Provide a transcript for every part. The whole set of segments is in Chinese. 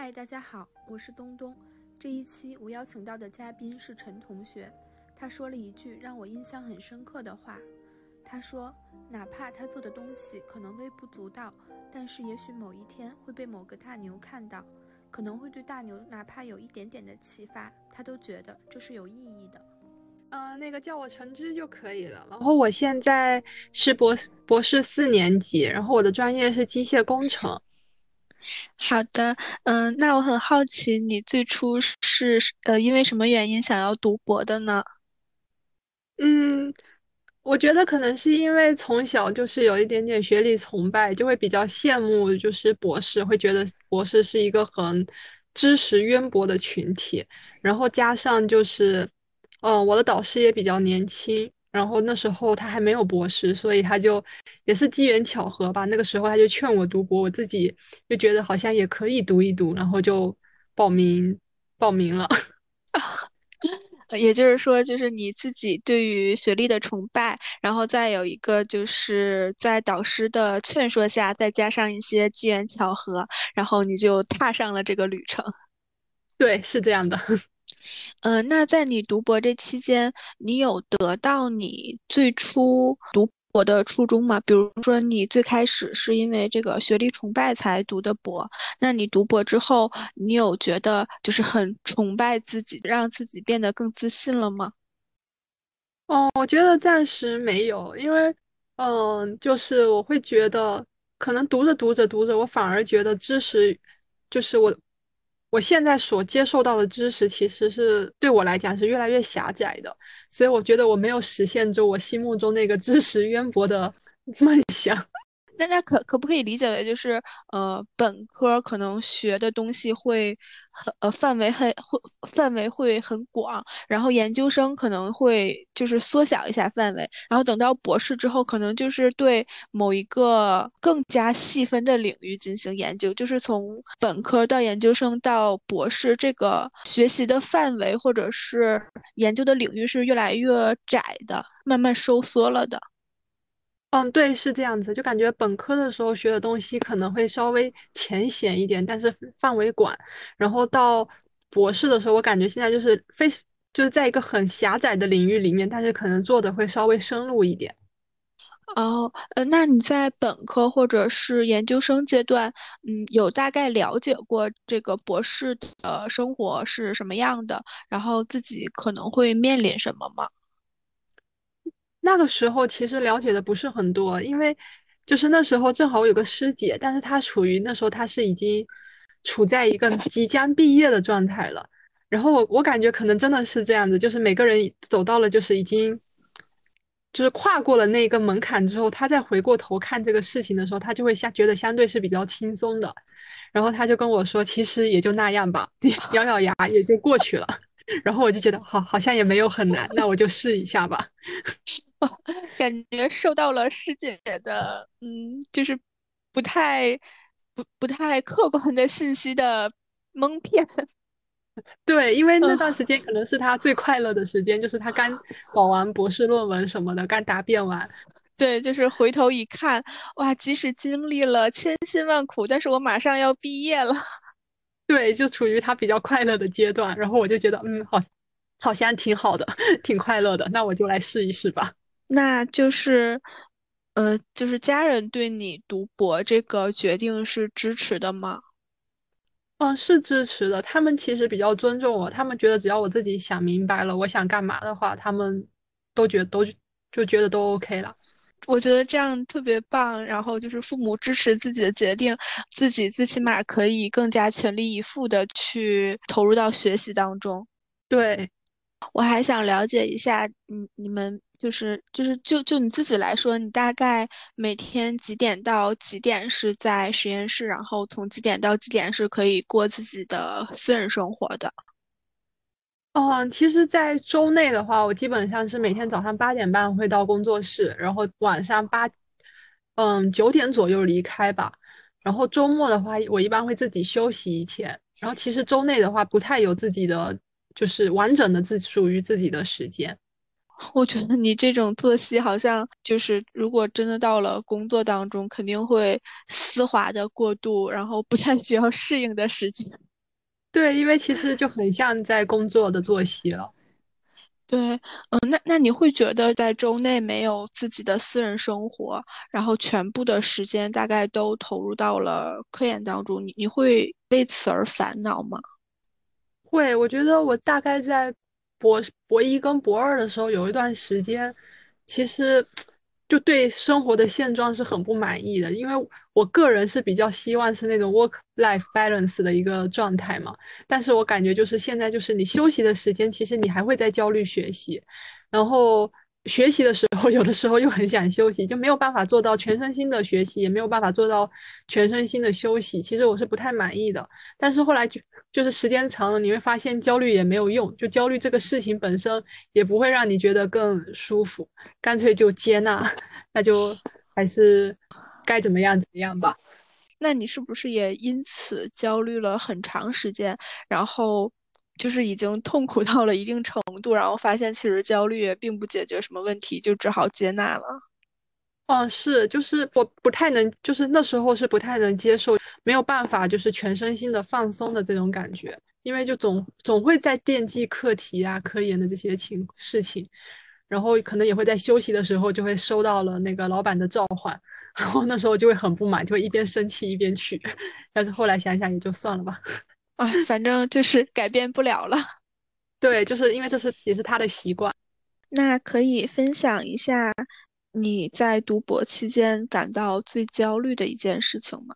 嗨，大家好，我是东东。这一期我邀请到的嘉宾是陈同学，他说了一句让我印象很深刻的话。他说：“哪怕他做的东西可能微不足道，但是也许某一天会被某个大牛看到，可能会对大牛哪怕有一点点的启发，他都觉得这是有意义的。”嗯，那个叫我橙汁就可以了。然后我现在是博博士四年级，然后我的专业是机械工程。好的，嗯，那我很好奇，你最初是呃因为什么原因想要读博的呢？嗯。我觉得可能是因为从小就是有一点点学历崇拜，就会比较羡慕，就是博士，会觉得博士是一个很知识渊博的群体。然后加上就是，嗯，我的导师也比较年轻，然后那时候他还没有博士，所以他就也是机缘巧合吧。那个时候他就劝我读博，我自己就觉得好像也可以读一读，然后就报名报名了。也就是说，就是你自己对于学历的崇拜，然后再有一个就是在导师的劝说下，再加上一些机缘巧合，然后你就踏上了这个旅程。对，是这样的。嗯，那在你读博这期间，你有得到你最初读？博的初衷吗，比如说你最开始是因为这个学历崇拜才读的博，那你读博之后，你有觉得就是很崇拜自己，让自己变得更自信了吗？哦，我觉得暂时没有，因为，嗯，就是我会觉得，可能读着读着读着，我反而觉得知识，就是我。我现在所接受到的知识，其实是对我来讲是越来越狭窄的，所以我觉得我没有实现着我心目中那个知识渊博的 梦想。那那可可不可以理解为就是，呃，本科可能学的东西会很呃范围很会范围会很广，然后研究生可能会就是缩小一下范围，然后等到博士之后，可能就是对某一个更加细分的领域进行研究，就是从本科到研究生到博士，这个学习的范围或者是研究的领域是越来越窄的，慢慢收缩了的。嗯，对，是这样子，就感觉本科的时候学的东西可能会稍微浅显一点，但是范围广。然后到博士的时候，我感觉现在就是非就是在一个很狭窄的领域里面，但是可能做的会稍微深入一点。哦，呃，那你在本科或者是研究生阶段，嗯，有大概了解过这个博士的生活是什么样的，然后自己可能会面临什么吗？那个时候其实了解的不是很多，因为就是那时候正好我有个师姐，但是她处于那时候她是已经处在一个即将毕业的状态了。然后我我感觉可能真的是这样子，就是每个人走到了就是已经就是跨过了那个门槛之后，他再回过头看这个事情的时候，他就会相觉得相对是比较轻松的。然后他就跟我说，其实也就那样吧，咬咬牙也就过去了。然后我就觉得好，好像也没有很难，那我就试一下吧。感觉受到了师姐的，嗯，就是不太不不太客观的信息的蒙骗。对，因为那段时间可能是他最快乐的时间，就是他刚搞完博士论文什么的，刚答辩完。对，就是回头一看，哇，即使经历了千辛万苦，但是我马上要毕业了。对，就处于他比较快乐的阶段，然后我就觉得，嗯，好，好像挺好的，挺快乐的，那我就来试一试吧。那就是，呃，就是家人对你读博这个决定是支持的吗？嗯，是支持的。他们其实比较尊重我，他们觉得只要我自己想明白了，我想干嘛的话，他们都觉得都就觉得都 OK 了。我觉得这样特别棒。然后就是父母支持自己的决定，自己最起码可以更加全力以赴的去投入到学习当中。对。我还想了解一下，你你们就是就是就就你自己来说，你大概每天几点到几点是在实验室，然后从几点到几点是可以过自己的私人生活的？嗯，其实，在周内的话，我基本上是每天早上八点半会到工作室，然后晚上八嗯九点左右离开吧。然后周末的话，我一般会自己休息一天。然后其实周内的话，不太有自己的。就是完整的自属于自己的时间，我觉得你这种作息好像就是，如果真的到了工作当中，肯定会丝滑的过渡，然后不太需要适应的时间。对，因为其实就很像在工作的作息了。对，嗯，那那你会觉得在周内没有自己的私人生活，然后全部的时间大概都投入到了科研当中，你你会为此而烦恼吗？会，我觉得我大概在博博一跟博二的时候有一段时间，其实就对生活的现状是很不满意的，因为我个人是比较希望是那种 work life balance 的一个状态嘛。但是我感觉就是现在就是你休息的时间，其实你还会在焦虑学习，然后。学习的时候，有的时候又很想休息，就没有办法做到全身心的学习，也没有办法做到全身心的休息。其实我是不太满意的。但是后来就就是时间长了，你会发现焦虑也没有用，就焦虑这个事情本身也不会让你觉得更舒服，干脆就接纳，那就还是该怎么样怎么样吧。那你是不是也因此焦虑了很长时间？然后？就是已经痛苦到了一定程度，然后发现其实焦虑也并不解决什么问题，就只好接纳了。嗯，是，就是我不太能，就是那时候是不太能接受，没有办法，就是全身心的放松的这种感觉，因为就总总会在惦记课题啊、科研的这些情事情，然后可能也会在休息的时候就会收到了那个老板的召唤，然后那时候就会很不满，就会一边生气一边去，但是后来想想也就算了吧。啊，反正就是改变不了了。对，就是因为这是也是他的习惯。那可以分享一下你在读博期间感到最焦虑的一件事情吗？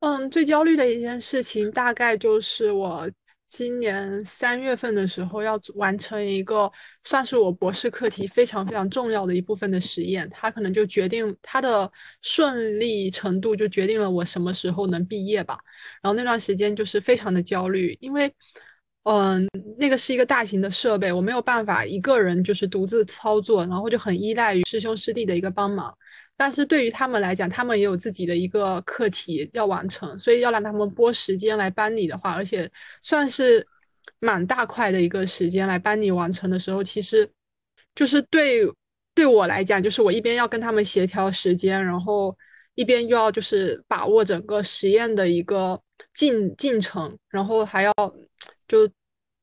嗯，最焦虑的一件事情大概就是我。今年三月份的时候要完成一个算是我博士课题非常非常重要的一部分的实验，它可能就决定它的顺利程度，就决定了我什么时候能毕业吧。然后那段时间就是非常的焦虑，因为，嗯，那个是一个大型的设备，我没有办法一个人就是独自操作，然后就很依赖于师兄师弟的一个帮忙。但是对于他们来讲，他们也有自己的一个课题要完成，所以要让他们拨时间来帮你的话，而且算是蛮大块的一个时间来帮你完成的时候，其实就是对对我来讲，就是我一边要跟他们协调时间，然后一边又要就是把握整个实验的一个进进程，然后还要就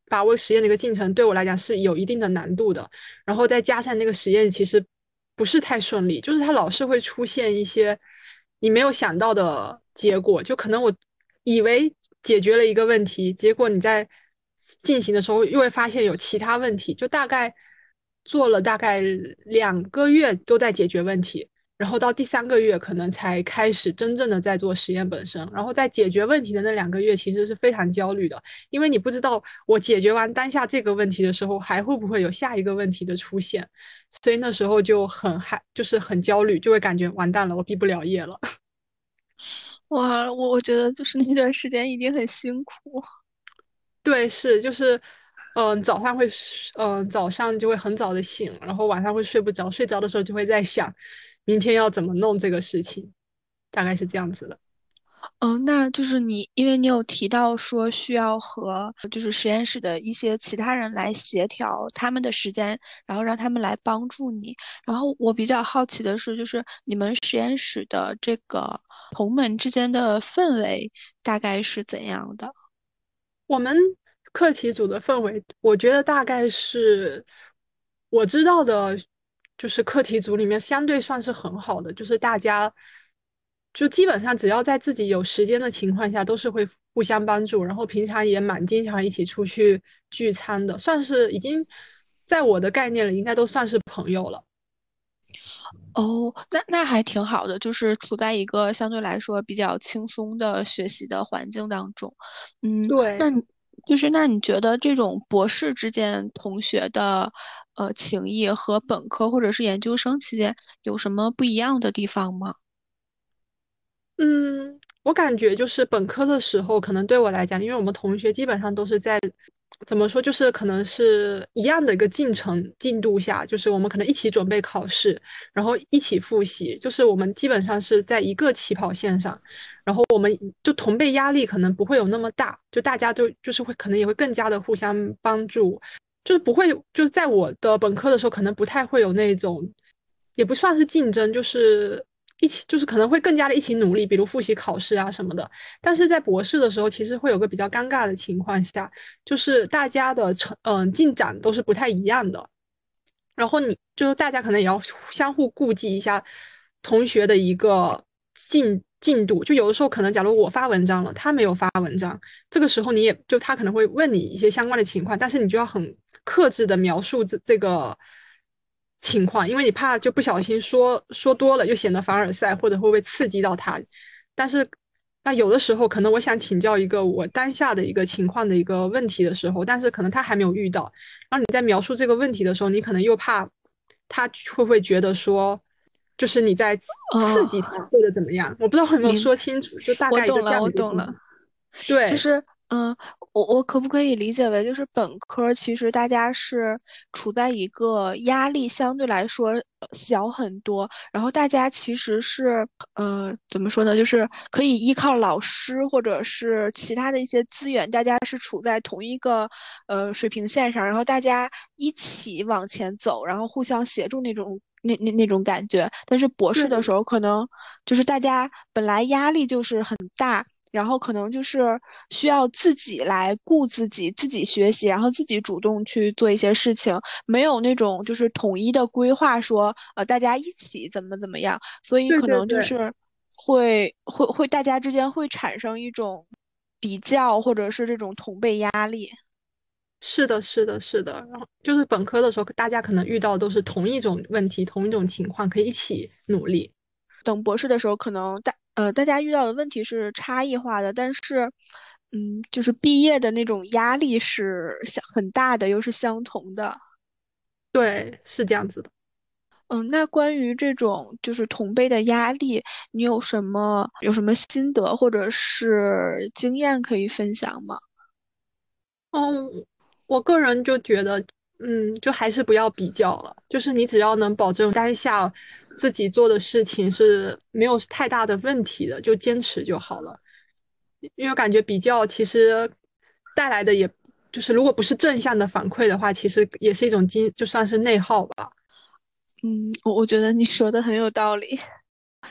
把握实验的一个进程，对我来讲是有一定的难度的。然后再加上那个实验，其实。不是太顺利，就是它老是会出现一些你没有想到的结果，就可能我以为解决了一个问题，结果你在进行的时候又会发现有其他问题，就大概做了大概两个月都在解决问题。然后到第三个月，可能才开始真正的在做实验本身。然后在解决问题的那两个月，其实是非常焦虑的，因为你不知道我解决完当下这个问题的时候，还会不会有下一个问题的出现。所以那时候就很害，就是很焦虑，就会感觉完蛋了，我毕不了业了。哇，我我觉得就是那段时间一定很辛苦。对，是就是，嗯，早上会，嗯，早上就会很早的醒，然后晚上会睡不着，睡着的时候就会在想。明天要怎么弄这个事情，大概是这样子的。嗯，那就是你，因为你有提到说需要和就是实验室的一些其他人来协调他们的时间，然后让他们来帮助你。然后我比较好奇的是，就是你们实验室的这个同门之间的氛围大概是怎样的？我们课题组的氛围，我觉得大概是我知道的。就是课题组里面相对算是很好的，就是大家就基本上只要在自己有时间的情况下，都是会互相帮助，然后平常也蛮经常一起出去聚餐的，算是已经在我的概念里应该都算是朋友了。哦，那那还挺好的，就是处在一个相对来说比较轻松的学习的环境当中。嗯，对。那就是那你觉得这种博士之间同学的？呃，情谊和本科或者是研究生期间有什么不一样的地方吗？嗯，我感觉就是本科的时候，可能对我来讲，因为我们同学基本上都是在怎么说，就是可能是一样的一个进程进度下，就是我们可能一起准备考试，然后一起复习，就是我们基本上是在一个起跑线上，然后我们就同辈压力可能不会有那么大，就大家都就是会可能也会更加的互相帮助。就是不会，就是在我的本科的时候，可能不太会有那种，也不算是竞争，就是一起，就是可能会更加的一起努力，比如复习考试啊什么的。但是在博士的时候，其实会有个比较尴尬的情况下，就是大家的成嗯进展都是不太一样的。然后你就是大家可能也要相互顾及一下同学的一个进进度。就有的时候可能，假如我发文章了，他没有发文章，这个时候你也就他可能会问你一些相关的情况，但是你就要很克制的描述这这个。情况，因为你怕就不小心说说多了，又显得凡尔赛，或者会不会刺激到他？但是，那有的时候可能我想请教一个我当下的一个情况的一个问题的时候，但是可能他还没有遇到。然后你在描述这个问题的时候，你可能又怕他会不会觉得说，就是你在刺激他或者怎么样？我不知道有没有说清楚，就大概一个这样的。我懂了，我懂了。对，就是。嗯，我我可不可以理解为，就是本科其实大家是处在一个压力相对来说小很多，然后大家其实是，呃，怎么说呢，就是可以依靠老师或者是其他的一些资源，大家是处在同一个呃水平线上，然后大家一起往前走，然后互相协助那种那那那种感觉。但是博士的时候，可能就是大家本来压力就是很大。然后可能就是需要自己来顾自己，自己学习，然后自己主动去做一些事情，没有那种就是统一的规划，说呃大家一起怎么怎么样，所以可能就是会会会大家之间会产生一种比较，或者是这种同辈压力。是的，是的，是的。然后就是本科的时候，大家可能遇到都是同一种问题，同一种情况，可以一起努力。等博士的时候，可能大。呃，大家遇到的问题是差异化的，但是，嗯，就是毕业的那种压力是相很大的，又是相同的。对，是这样子的。嗯，那关于这种就是同辈的压力，你有什么有什么心得或者是经验可以分享吗？嗯，我个人就觉得，嗯，就还是不要比较了，就是你只要能保证当下。自己做的事情是没有太大的问题的，就坚持就好了。因为感觉比较其实带来的，也就是如果不是正向的反馈的话，其实也是一种经，就算是内耗吧。嗯，我我觉得你说的很有道理。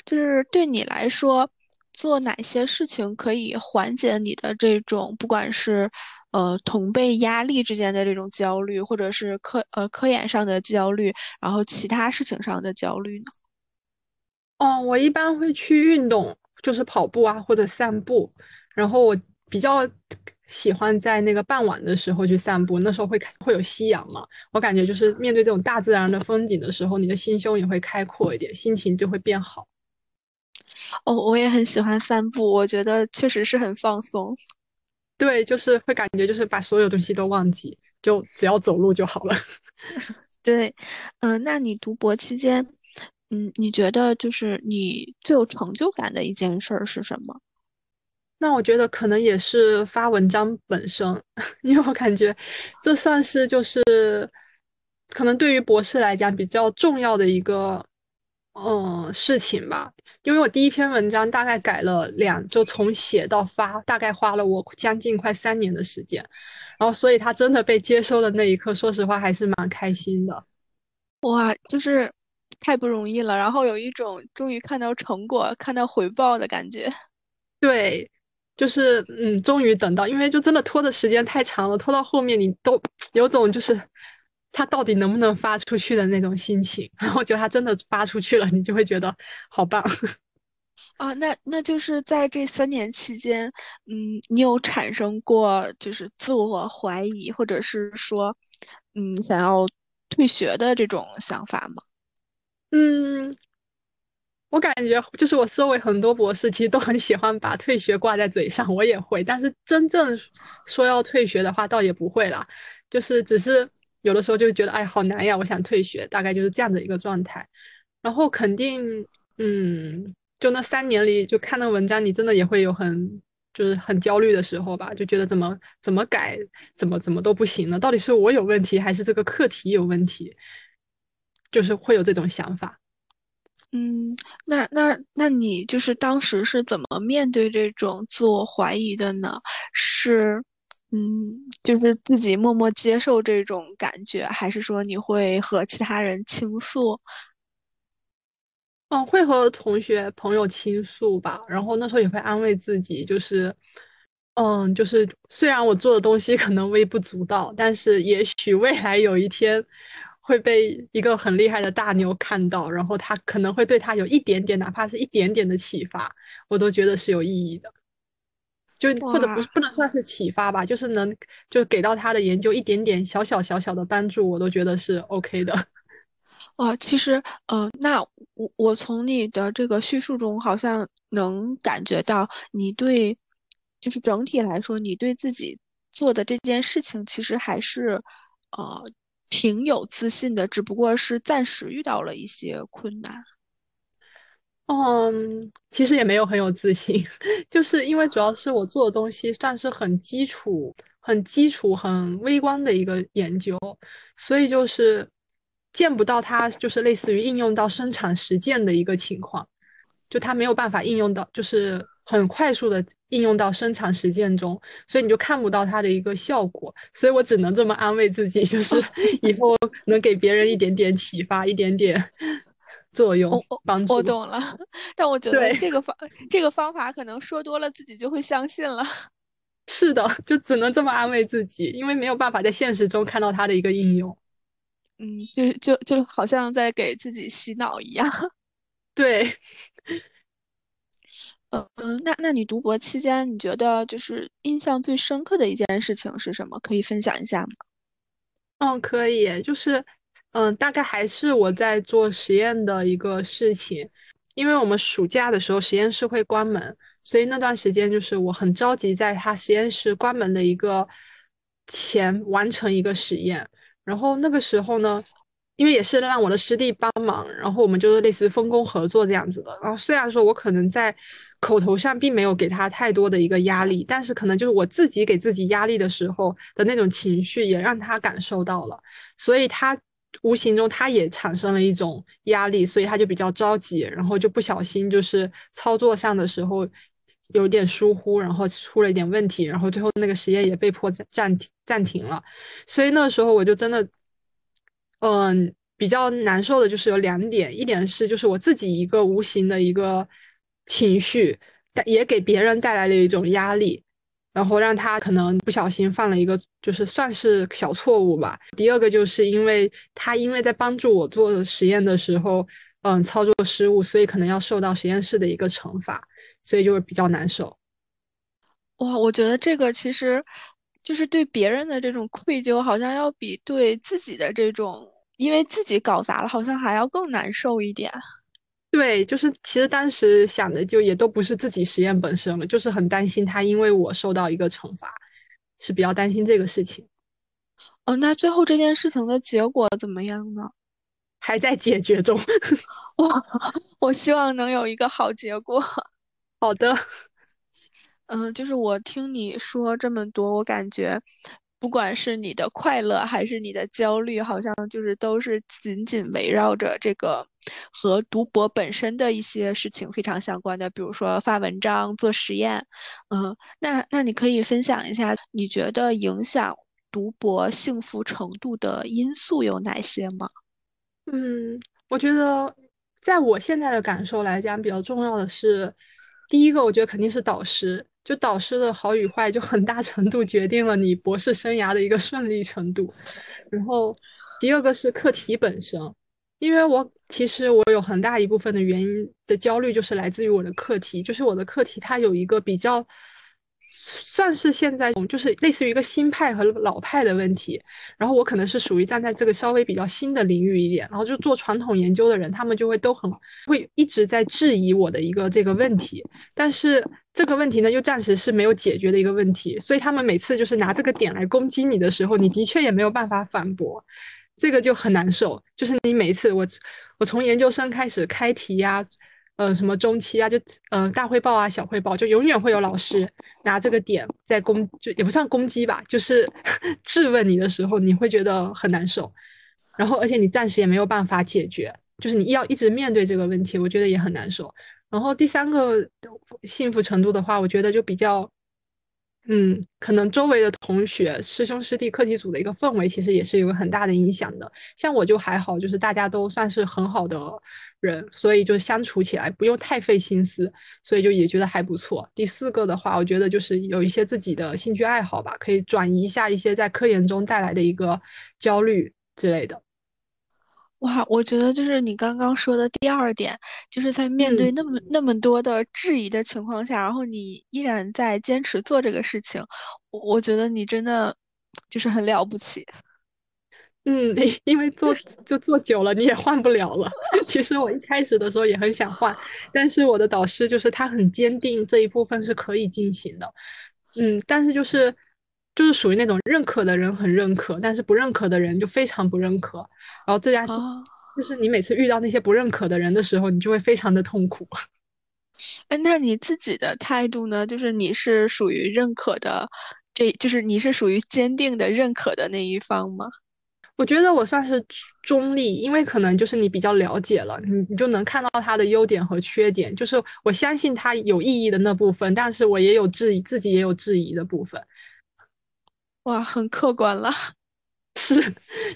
就是对你来说，做哪些事情可以缓解你的这种，不管是。呃，同辈压力之间的这种焦虑，或者是科呃科研上的焦虑，然后其他事情上的焦虑呢？哦，我一般会去运动，就是跑步啊或者散步。然后我比较喜欢在那个傍晚的时候去散步，那时候会会有夕阳嘛。我感觉就是面对这种大自然的风景的时候，你的心胸也会开阔一点，心情就会变好。哦，我也很喜欢散步，我觉得确实是很放松。对，就是会感觉就是把所有东西都忘记，就只要走路就好了。对，嗯，那你读博期间，嗯，你觉得就是你最有成就感的一件事儿是什么？那我觉得可能也是发文章本身，因为我感觉这算是就是可能对于博士来讲比较重要的一个。嗯，事情吧，因为我第一篇文章大概改了两，就从写到发，大概花了我将近快三年的时间，然后所以他真的被接收的那一刻，说实话还是蛮开心的。哇，就是太不容易了，然后有一种终于看到成果、看到回报的感觉。对，就是嗯，终于等到，因为就真的拖的时间太长了，拖到后面你都有种就是。他到底能不能发出去的那种心情，然后就他真的发出去了，你就会觉得好棒 啊！那那就是在这三年期间，嗯，你有产生过就是自我怀疑，或者是说，嗯，想要退学的这种想法吗？嗯，我感觉就是我周围很多博士其实都很喜欢把退学挂在嘴上，我也会，但是真正说要退学的话，倒也不会啦，就是只是。有的时候就觉得哎，好难呀，我想退学，大概就是这样的一个状态。然后肯定，嗯，就那三年里，就看那文章，你真的也会有很就是很焦虑的时候吧，就觉得怎么怎么改，怎么怎么都不行了，到底是我有问题，还是这个课题有问题？就是会有这种想法。嗯，那那那你就是当时是怎么面对这种自我怀疑的呢？是？嗯，就是自己默默接受这种感觉，还是说你会和其他人倾诉？嗯，会和同学朋友倾诉吧，然后那时候也会安慰自己，就是，嗯，就是虽然我做的东西 可能微不足道，但是也许未来有一天会被一个很厉害的大牛看到，然后他可能会对他有一点点，哪怕是一点点的启发，我都觉得是有意义的。就或者不是不能算是启发吧，就是能就给到他的研究一点点小小小小的帮助，我都觉得是 OK 的。哇，其实，呃，那我我从你的这个叙述中，好像能感觉到你对，就是整体来说，你对自己做的这件事情，其实还是，呃，挺有自信的，只不过是暂时遇到了一些困难。嗯，其实也没有很有自信，就是因为主要是我做的东西算是很基础、很基础、很微观的一个研究，所以就是见不到它，就是类似于应用到生产实践的一个情况，就它没有办法应用到，就是很快速的应用到生产实践中，所以你就看不到它的一个效果，所以我只能这么安慰自己，就是 以后能给别人一点点启发，一点点。作用帮助我懂了，但我觉得这个方这个方法可能说多了自己就会相信了。是的，就只能这么安慰自己，因为没有办法在现实中看到它的一个应用。嗯，就是就就好像在给自己洗脑一样。对。嗯嗯，那那你读博期间，你觉得就是印象最深刻的一件事情是什么？可以分享一下吗？嗯，可以，就是。嗯，大概还是我在做实验的一个事情，因为我们暑假的时候实验室会关门，所以那段时间就是我很着急，在他实验室关门的一个前完成一个实验。然后那个时候呢，因为也是让我的师弟帮忙，然后我们就是类似于分工合作这样子的。然后虽然说我可能在口头上并没有给他太多的一个压力，但是可能就是我自己给自己压力的时候的那种情绪也让他感受到了，所以他。无形中他也产生了一种压力，所以他就比较着急，然后就不小心就是操作上的时候有点疏忽，然后出了一点问题，然后最后那个实验也被迫暂暂停了。所以那时候我就真的，嗯，比较难受的就是有两点，一点是就是我自己一个无形的一个情绪，也给别人带来了一种压力。然后让他可能不小心犯了一个，就是算是小错误吧。第二个就是因为他因为在帮助我做实验的时候，嗯，操作失误，所以可能要受到实验室的一个惩罚，所以就会比较难受。哇，我觉得这个其实就是对别人的这种愧疚，好像要比对自己的这种因为自己搞砸了，好像还要更难受一点。对，就是其实当时想的就也都不是自己实验本身了，就是很担心他因为我受到一个惩罚，是比较担心这个事情。哦，那最后这件事情的结果怎么样呢？还在解决中。哇，我希望能有一个好结果。好的。嗯，就是我听你说这么多，我感觉。不管是你的快乐还是你的焦虑，好像就是都是紧紧围绕着这个和读博本身的一些事情非常相关的，比如说发文章、做实验。嗯，那那你可以分享一下，你觉得影响读博幸福程度的因素有哪些吗？嗯，我觉得在我现在的感受来讲，比较重要的是，第一个，我觉得肯定是导师。就导师的好与坏，就很大程度决定了你博士生涯的一个顺利程度。然后第二个是课题本身，因为我其实我有很大一部分的原因的焦虑，就是来自于我的课题，就是我的课题它有一个比较。算是现在就是类似于一个新派和老派的问题，然后我可能是属于站在这个稍微比较新的领域一点，然后就做传统研究的人，他们就会都很会一直在质疑我的一个这个问题，但是这个问题呢又暂时是没有解决的一个问题，所以他们每次就是拿这个点来攻击你的时候，你的确也没有办法反驳，这个就很难受。就是你每次我我从研究生开始开题呀。呃，什么中期啊，就嗯大汇报啊，小汇报，就永远会有老师拿这个点在攻，就也不算攻击吧，就是 质问你的时候，你会觉得很难受。然后，而且你暂时也没有办法解决，就是你要一直面对这个问题，我觉得也很难受。然后第三个幸福程度的话，我觉得就比较。嗯，可能周围的同学、师兄师弟、课题组的一个氛围，其实也是有很大的影响的。像我就还好，就是大家都算是很好的人，所以就相处起来不用太费心思，所以就也觉得还不错。第四个的话，我觉得就是有一些自己的兴趣爱好吧，可以转移一下一些在科研中带来的一个焦虑之类的。哇，我觉得就是你刚刚说的第二点，就是在面对那么那么多的质疑的情况下，然后你依然在坚持做这个事情，我我觉得你真的就是很了不起。嗯，因为做就做久了，你也换不了了。其实我一开始的时候也很想换，但是我的导师就是他很坚定这一部分是可以进行的。嗯，但是就是就是属于那种认可的人很认可，但是不认可的人就非常不认可。然后这家就是你每次遇到那些不认可的人的时候，你就会非常的痛苦。哎，那你自己的态度呢？就是你是属于认可的，这就是你是属于坚定的认可的那一方吗？我觉得我算是中立，因为可能就是你比较了解了，你你就能看到他的优点和缺点。就是我相信他有意义的那部分，但是我也有质疑，自己也有质疑的部分。哇，很客观了。是，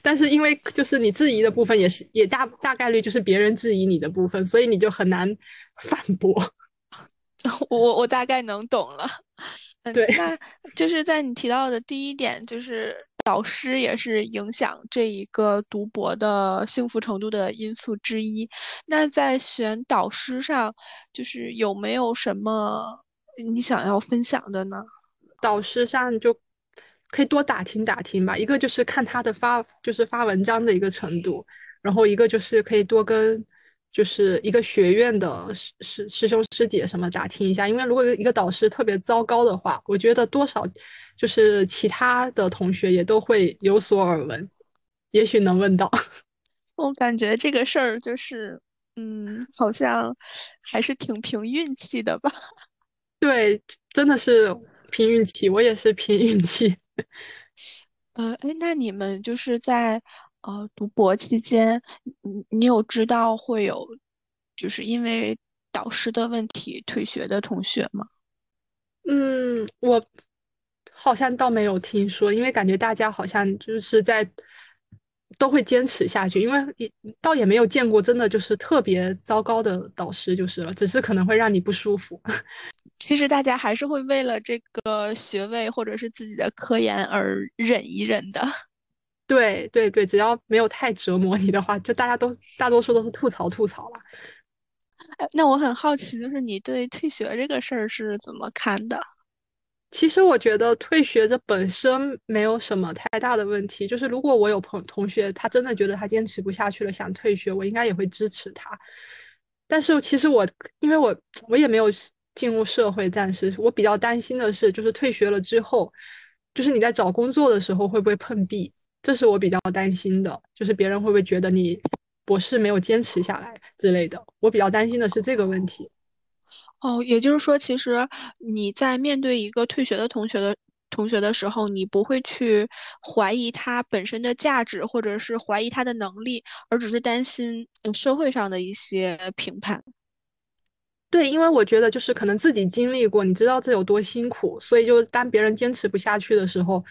但是因为就是你质疑的部分，也是也大大概率就是别人质疑你的部分，所以你就很难 反驳。我我大概能懂了。对，那就是在你提到的第一点，就是导师也是影响这一个读博的幸福程度的因素之一。那在选导师上，就是有没有什么你想要分享的呢？导师上就可以多打听打听吧，一个就是看他的发，就是发文章的一个程度，然后一个就是可以多跟。就是一个学院的师师师兄师姐什么打听一下，因为如果一个导师特别糟糕的话，我觉得多少就是其他的同学也都会有所耳闻，也许能问到。我感觉这个事儿就是，嗯，好像还是挺凭运气的吧？对，真的是凭运气，我也是凭运气。呃，哎，那你们就是在。呃，读博期间，你你有知道会有，就是因为导师的问题退学的同学吗？嗯，我好像倒没有听说，因为感觉大家好像就是在都会坚持下去，因为也倒也没有见过真的就是特别糟糕的导师就是了，只是可能会让你不舒服。其实大家还是会为了这个学位或者是自己的科研而忍一忍的。对对对，只要没有太折磨你的话，就大家都大多数都是吐槽吐槽了。那我很好奇，就是你对退学这个事儿是怎么看的？其实我觉得退学这本身没有什么太大的问题。就是如果我有朋同学，他真的觉得他坚持不下去了，想退学，我应该也会支持他。但是其实我，因为我我也没有进入社会，暂时我比较担心的是，就是退学了之后，就是你在找工作的时候会不会碰壁？这是我比较担心的，就是别人会不会觉得你博士没有坚持下来之类的。我比较担心的是这个问题。哦，也就是说，其实你在面对一个退学的同学的同学的时候，你不会去怀疑他本身的价值，或者是怀疑他的能力，而只是担心社会上的一些评判。对，因为我觉得就是可能自己经历过，你知道这有多辛苦，所以就当别人坚持不下去的时候。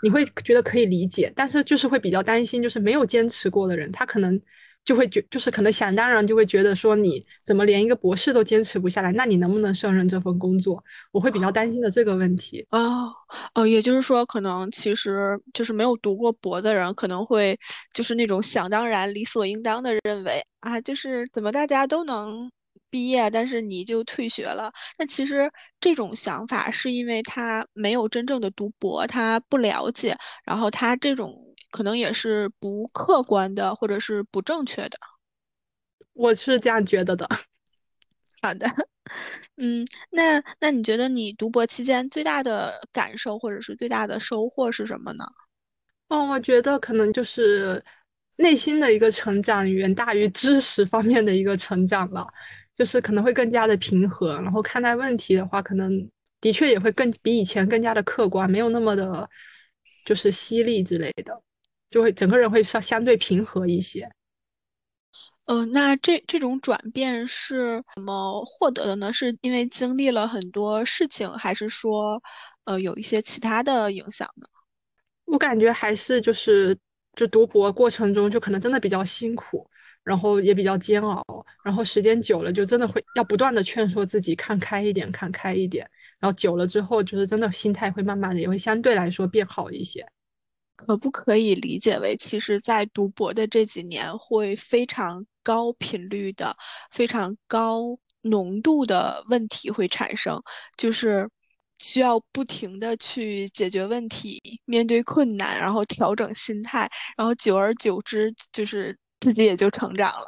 你会觉得可以理解，但是就是会比较担心，就是没有坚持过的人，他可能就会觉，就是可能想当然就会觉得说，你怎么连一个博士都坚持不下来？那你能不能胜任这份工作？我会比较担心的这个问题。哦，哦，也就是说，可能其实就是没有读过博的人，可能会就是那种想当然、理所应当的认为啊，就是怎么大家都能。毕业，但是你就退学了。那其实这种想法是因为他没有真正的读博，他不了解，然后他这种可能也是不客观的，或者是不正确的。我是这样觉得的。好的，嗯，那那你觉得你读博期间最大的感受或者是最大的收获是什么呢？哦，我觉得可能就是内心的一个成长远大于知识方面的一个成长吧。就是可能会更加的平和，然后看待问题的话，可能的确也会更比以前更加的客观，没有那么的，就是犀利之类的，就会整个人会相相对平和一些。嗯，那这这种转变是怎么获得的呢？是因为经历了很多事情，还是说，呃，有一些其他的影响呢？我感觉还是就是就读博过程中就可能真的比较辛苦。然后也比较煎熬，然后时间久了就真的会要不断的劝说自己看开一点，看开一点，然后久了之后就是真的心态会慢慢的也会相对来说变好一些。可不可以理解为，其实，在读博的这几年会非常高频率的、非常高浓度的问题会产生，就是需要不停的去解决问题、面对困难，然后调整心态，然后久而久之，就是自己也就成长了。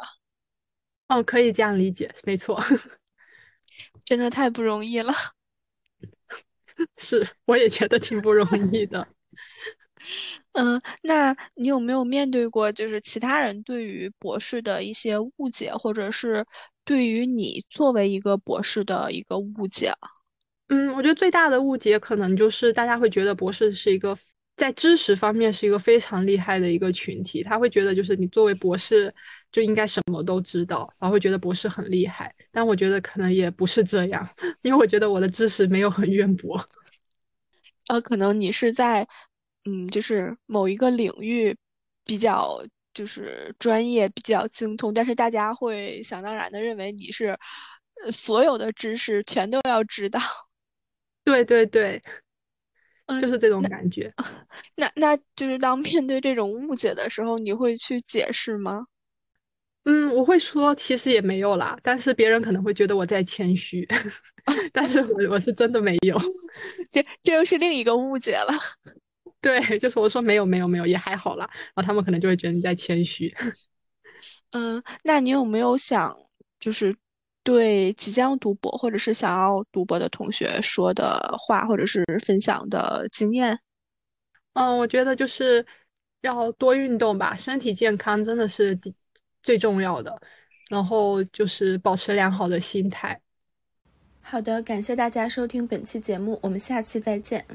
哦，可以这样理解，没错，真的太不容易了。是，我也觉得挺不容易的。嗯，那你有没有面对过，就是其他人对于博士的一些误解，或者是对于你作为一个博士的一个误解？嗯，我觉得最大的误解可能就是大家会觉得博士是一个在知识方面是一个非常厉害的一个群体，他会觉得就是你作为博士就应该什么都知道，然后会觉得博士很厉害。但我觉得可能也不是这样，因为我觉得我的知识没有很渊博。呃，可能你是在。嗯，就是某一个领域比较就是专业比较精通，但是大家会想当然的认为你是所有的知识全都要知道。对对对，就是这种感觉。那那就是当面对这种误解的时候，你会去解释吗？嗯，我会说其实也没有啦，但是别人可能会觉得我在谦虚，但是我我是真的没有。这这又是另一个误解了。对，就是我说没有没有没有也还好啦，然后他们可能就会觉得你在谦虚。嗯，那你有没有想就是对即将读博或者是想要读博的同学说的话，或者是分享的经验？嗯，我觉得就是要多运动吧，身体健康真的是最重要的。然后就是保持良好的心态。好的，感谢大家收听本期节目，我们下期再见。